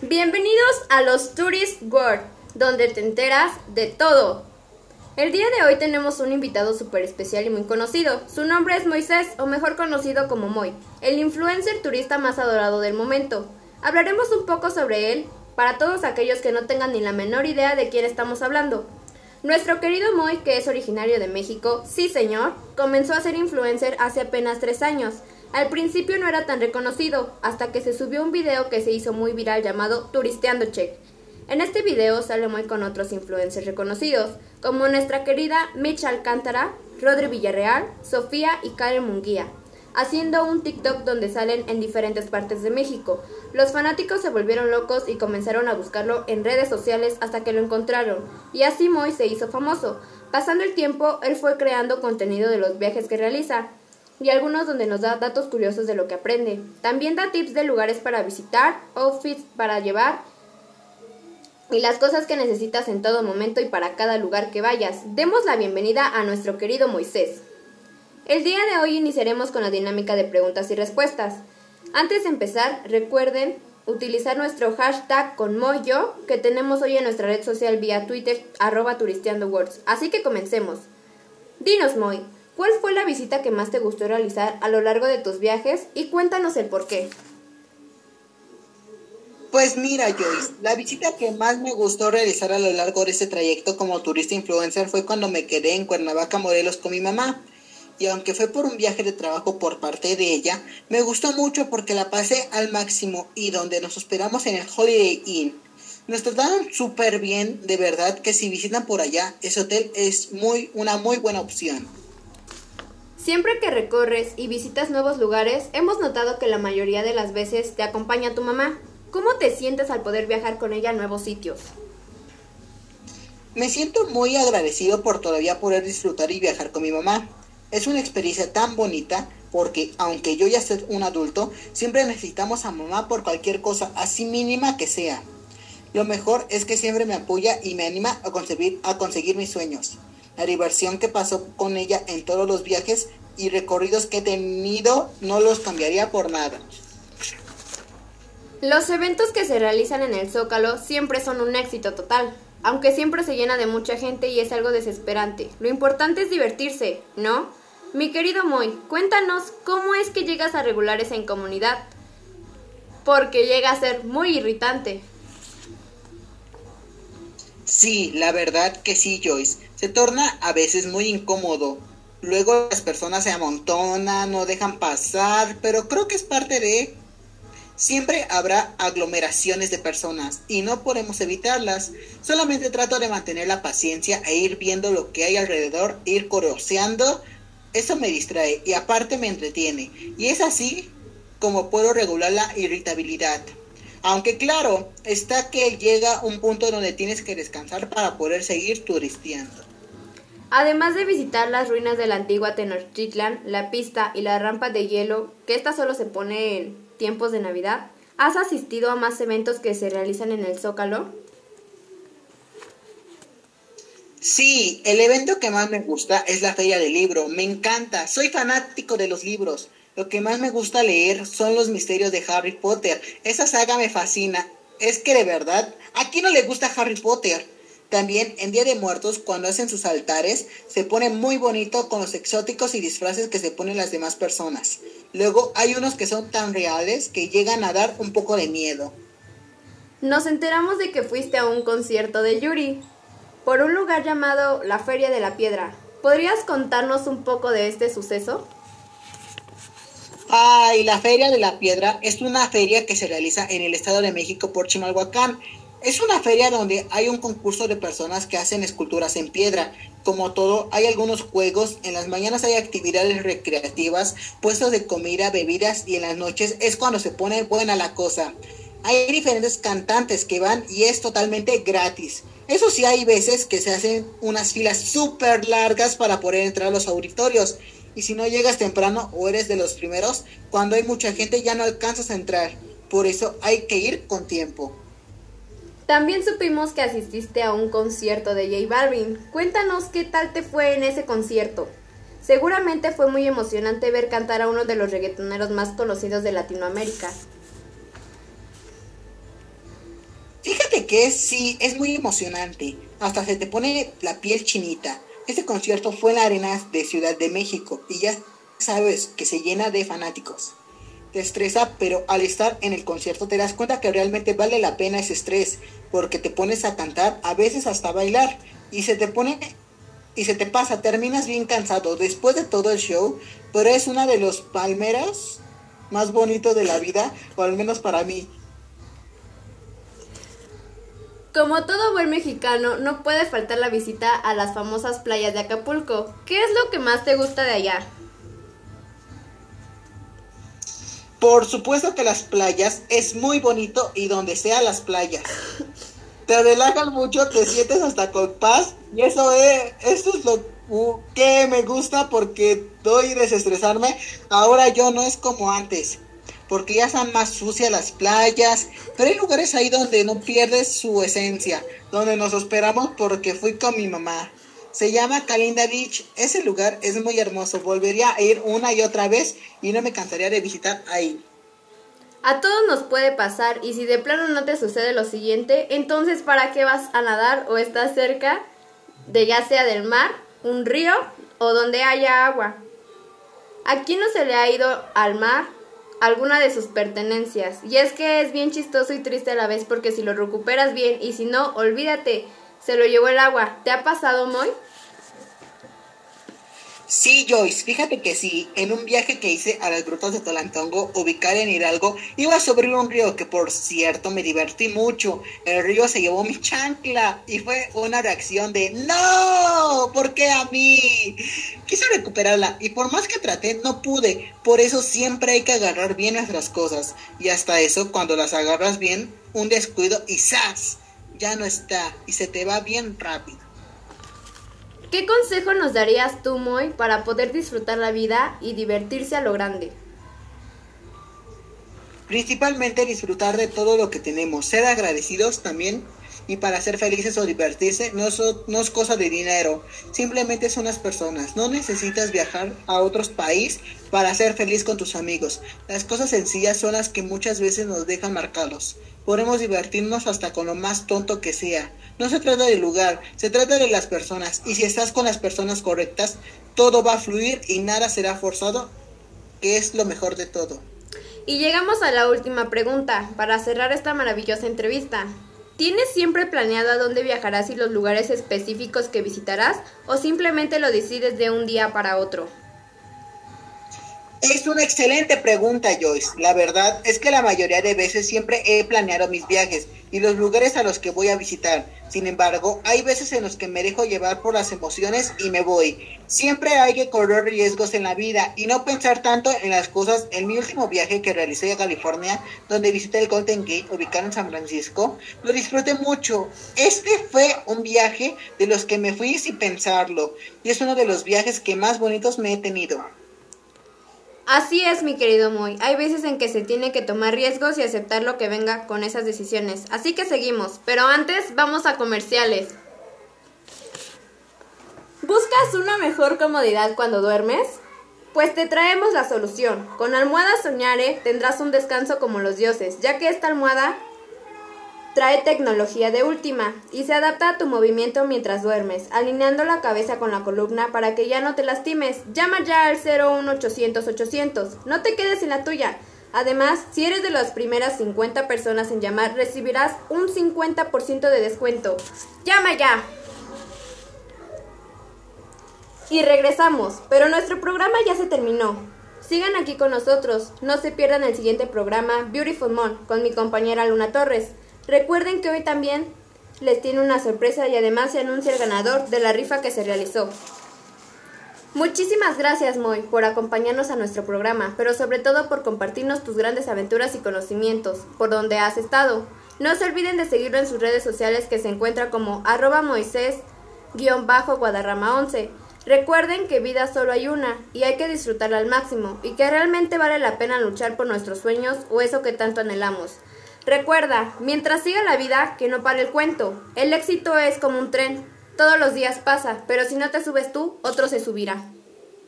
Bienvenidos a los Tourist World, donde te enteras de todo. El día de hoy tenemos un invitado súper especial y muy conocido. Su nombre es Moisés, o mejor conocido como Moy, el influencer turista más adorado del momento. Hablaremos un poco sobre él para todos aquellos que no tengan ni la menor idea de quién estamos hablando. Nuestro querido Moy, que es originario de México, sí señor, comenzó a ser influencer hace apenas tres años, al principio no era tan reconocido, hasta que se subió un video que se hizo muy viral llamado Turisteando Check. En este video sale muy con otros influencers reconocidos, como nuestra querida Mitch Alcántara, Rodri Villarreal, Sofía y Karen Munguía, haciendo un TikTok donde salen en diferentes partes de México. Los fanáticos se volvieron locos y comenzaron a buscarlo en redes sociales hasta que lo encontraron, y así Moy se hizo famoso. Pasando el tiempo, él fue creando contenido de los viajes que realiza, y algunos donde nos da datos curiosos de lo que aprende. También da tips de lugares para visitar, outfits para llevar y las cosas que necesitas en todo momento y para cada lugar que vayas. Demos la bienvenida a nuestro querido Moisés. El día de hoy iniciaremos con la dinámica de preguntas y respuestas. Antes de empezar, recuerden utilizar nuestro hashtag con Moyo que tenemos hoy en nuestra red social vía Twitter arroba. Así que comencemos. Dinos Moy, ¿Cuál fue la visita que más te gustó realizar a lo largo de tus viajes y cuéntanos el por qué? Pues mira, Joyce, la visita que más me gustó realizar a lo largo de este trayecto como turista influencer fue cuando me quedé en Cuernavaca, Morelos con mi mamá. Y aunque fue por un viaje de trabajo por parte de ella, me gustó mucho porque la pasé al máximo y donde nos hospedamos en el Holiday Inn. Nos trataron súper bien, de verdad que si visitan por allá, ese hotel es muy, una muy buena opción. Siempre que recorres y visitas nuevos lugares, hemos notado que la mayoría de las veces te acompaña tu mamá. ¿Cómo te sientes al poder viajar con ella a nuevos sitios? Me siento muy agradecido por todavía poder disfrutar y viajar con mi mamá. Es una experiencia tan bonita porque aunque yo ya soy un adulto, siempre necesitamos a mamá por cualquier cosa, así mínima que sea. Lo mejor es que siempre me apoya y me anima a conseguir, a conseguir mis sueños. La diversión que pasó con ella en todos los viajes y recorridos que he tenido no los cambiaría por nada. Los eventos que se realizan en el Zócalo siempre son un éxito total, aunque siempre se llena de mucha gente y es algo desesperante. Lo importante es divertirse, ¿no? Mi querido Moy, cuéntanos cómo es que llegas a regular esa incomodidad, porque llega a ser muy irritante. Sí, la verdad que sí, Joyce. Se torna a veces muy incómodo. Luego las personas se amontonan, no dejan pasar, pero creo que es parte de... Siempre habrá aglomeraciones de personas y no podemos evitarlas. Solamente trato de mantener la paciencia e ir viendo lo que hay alrededor, ir coroseando. Eso me distrae y aparte me entretiene. Y es así como puedo regular la irritabilidad. Aunque claro, está que llega un punto donde tienes que descansar para poder seguir turisteando. Además de visitar las ruinas de la antigua Tenochtitlan, la pista y la rampa de hielo, que esta solo se pone en tiempos de Navidad, ¿has asistido a más eventos que se realizan en el Zócalo? Sí, el evento que más me gusta es la Feria del Libro. Me encanta, soy fanático de los libros. Lo que más me gusta leer son los misterios de Harry Potter. Esa saga me fascina. Es que de verdad, ¿a quién no le gusta Harry Potter? También en Día de Muertos, cuando hacen sus altares, se pone muy bonito con los exóticos y disfraces que se ponen las demás personas. Luego hay unos que son tan reales que llegan a dar un poco de miedo. Nos enteramos de que fuiste a un concierto de Yuri, por un lugar llamado la Feria de la Piedra. ¿Podrías contarnos un poco de este suceso? Ay, la Feria de la Piedra es una feria que se realiza en el Estado de México por Chimalhuacán. Es una feria donde hay un concurso de personas que hacen esculturas en piedra. Como todo, hay algunos juegos, en las mañanas hay actividades recreativas, puestos de comida, bebidas y en las noches es cuando se pone buena la cosa. Hay diferentes cantantes que van y es totalmente gratis. Eso sí, hay veces que se hacen unas filas súper largas para poder entrar a los auditorios. Y si no llegas temprano o eres de los primeros, cuando hay mucha gente ya no alcanzas a entrar. Por eso hay que ir con tiempo. También supimos que asististe a un concierto de J Balvin. Cuéntanos qué tal te fue en ese concierto. Seguramente fue muy emocionante ver cantar a uno de los reggaetoneros más conocidos de Latinoamérica. que es, sí, es muy emocionante. Hasta se te pone la piel chinita. Este concierto fue en la arena de Ciudad de México y ya sabes que se llena de fanáticos. Te estresa, pero al estar en el concierto te das cuenta que realmente vale la pena ese estrés, porque te pones a cantar, a veces hasta bailar, y se te pone y se te pasa, terminas bien cansado después de todo el show, pero es una de los palmeras más bonitos de la vida, o al menos para mí. Como todo buen mexicano, no puede faltar la visita a las famosas playas de Acapulco. ¿Qué es lo que más te gusta de allá? Por supuesto que las playas es muy bonito y donde sea las playas. Te relajan mucho, te sientes hasta con paz y eso es, eso es lo que me gusta porque doy desestresarme. Ahora yo no es como antes, porque ya están más sucias las playas, pero hay lugares ahí donde no pierdes su esencia, donde nos esperamos porque fui con mi mamá. Se llama Kalinda Beach. Ese lugar es muy hermoso. Volvería a ir una y otra vez y no me cansaría de visitar ahí. A todos nos puede pasar y si de plano no te sucede lo siguiente, entonces ¿para qué vas a nadar o estás cerca de ya sea del mar, un río o donde haya agua? ¿A quién no se le ha ido al mar alguna de sus pertenencias? Y es que es bien chistoso y triste a la vez porque si lo recuperas bien y si no, olvídate, se lo llevó el agua. ¿Te ha pasado, Moy? Sí, Joyce, fíjate que sí, en un viaje que hice a las grutas de Tolantongo, ubicar en Hidalgo, iba sobre un río que por cierto me divertí mucho. El río se llevó mi chancla y fue una reacción de ¡No! ¿Por qué a mí? Quise recuperarla y por más que traté no pude. Por eso siempre hay que agarrar bien nuestras cosas. Y hasta eso, cuando las agarras bien, un descuido y ¡zas! Ya no está y se te va bien rápido. ¿Qué consejo nos darías tú, Moy, para poder disfrutar la vida y divertirse a lo grande? Principalmente disfrutar de todo lo que tenemos, ser agradecidos también y para ser felices o divertirse no, no, es cosa de dinero, simplemente son las personas. No necesitas viajar a otros países para ser feliz con tus amigos. Las cosas sencillas son las que muchas veces nos dejan marcados. Podemos divertirnos hasta con lo más tonto que sea. No se trata del lugar, se trata de las personas. Y si estás con las personas correctas, todo va a fluir y nada será forzado, que es lo mejor de todo. Y llegamos a la última pregunta, para cerrar esta maravillosa entrevista. ¿Tienes siempre planeado a dónde viajarás y los lugares específicos que visitarás o simplemente lo decides de un día para otro? Es una excelente pregunta, Joyce. La verdad es que la mayoría de veces siempre he planeado mis viajes y los lugares a los que voy a visitar. Sin embargo, hay veces en los que me dejo llevar por las emociones y me voy. Siempre hay que correr riesgos en la vida y no pensar tanto en las cosas. En mi último viaje que realicé a California, donde visité el Golden Gate, ubicado en San Francisco, lo disfruté mucho. Este fue un viaje de los que me fui sin pensarlo y es uno de los viajes que más bonitos me he tenido. Así es, mi querido Moy. Hay veces en que se tiene que tomar riesgos y aceptar lo que venga con esas decisiones. Así que seguimos. Pero antes vamos a comerciales. ¿Buscas una mejor comodidad cuando duermes? Pues te traemos la solución. Con Almohada Soñare tendrás un descanso como los dioses, ya que esta almohada Trae tecnología de última y se adapta a tu movimiento mientras duermes, alineando la cabeza con la columna para que ya no te lastimes. Llama ya al 01800 800. No te quedes sin la tuya. Además, si eres de las primeras 50 personas en llamar, recibirás un 50% de descuento. ¡Llama ya! Y regresamos, pero nuestro programa ya se terminó. Sigan aquí con nosotros, no se pierdan el siguiente programa Beautiful Mon con mi compañera Luna Torres. Recuerden que hoy también les tiene una sorpresa y además se anuncia el ganador de la rifa que se realizó. Muchísimas gracias, Moy, por acompañarnos a nuestro programa, pero sobre todo por compartirnos tus grandes aventuras y conocimientos, por donde has estado. No se olviden de seguirlo en sus redes sociales que se encuentra como arroba Moisés-Guadarrama 11. Recuerden que vida solo hay una y hay que disfrutarla al máximo y que realmente vale la pena luchar por nuestros sueños o eso que tanto anhelamos. Recuerda, mientras siga la vida, que no pare el cuento. El éxito es como un tren. Todos los días pasa, pero si no te subes tú, otro se subirá.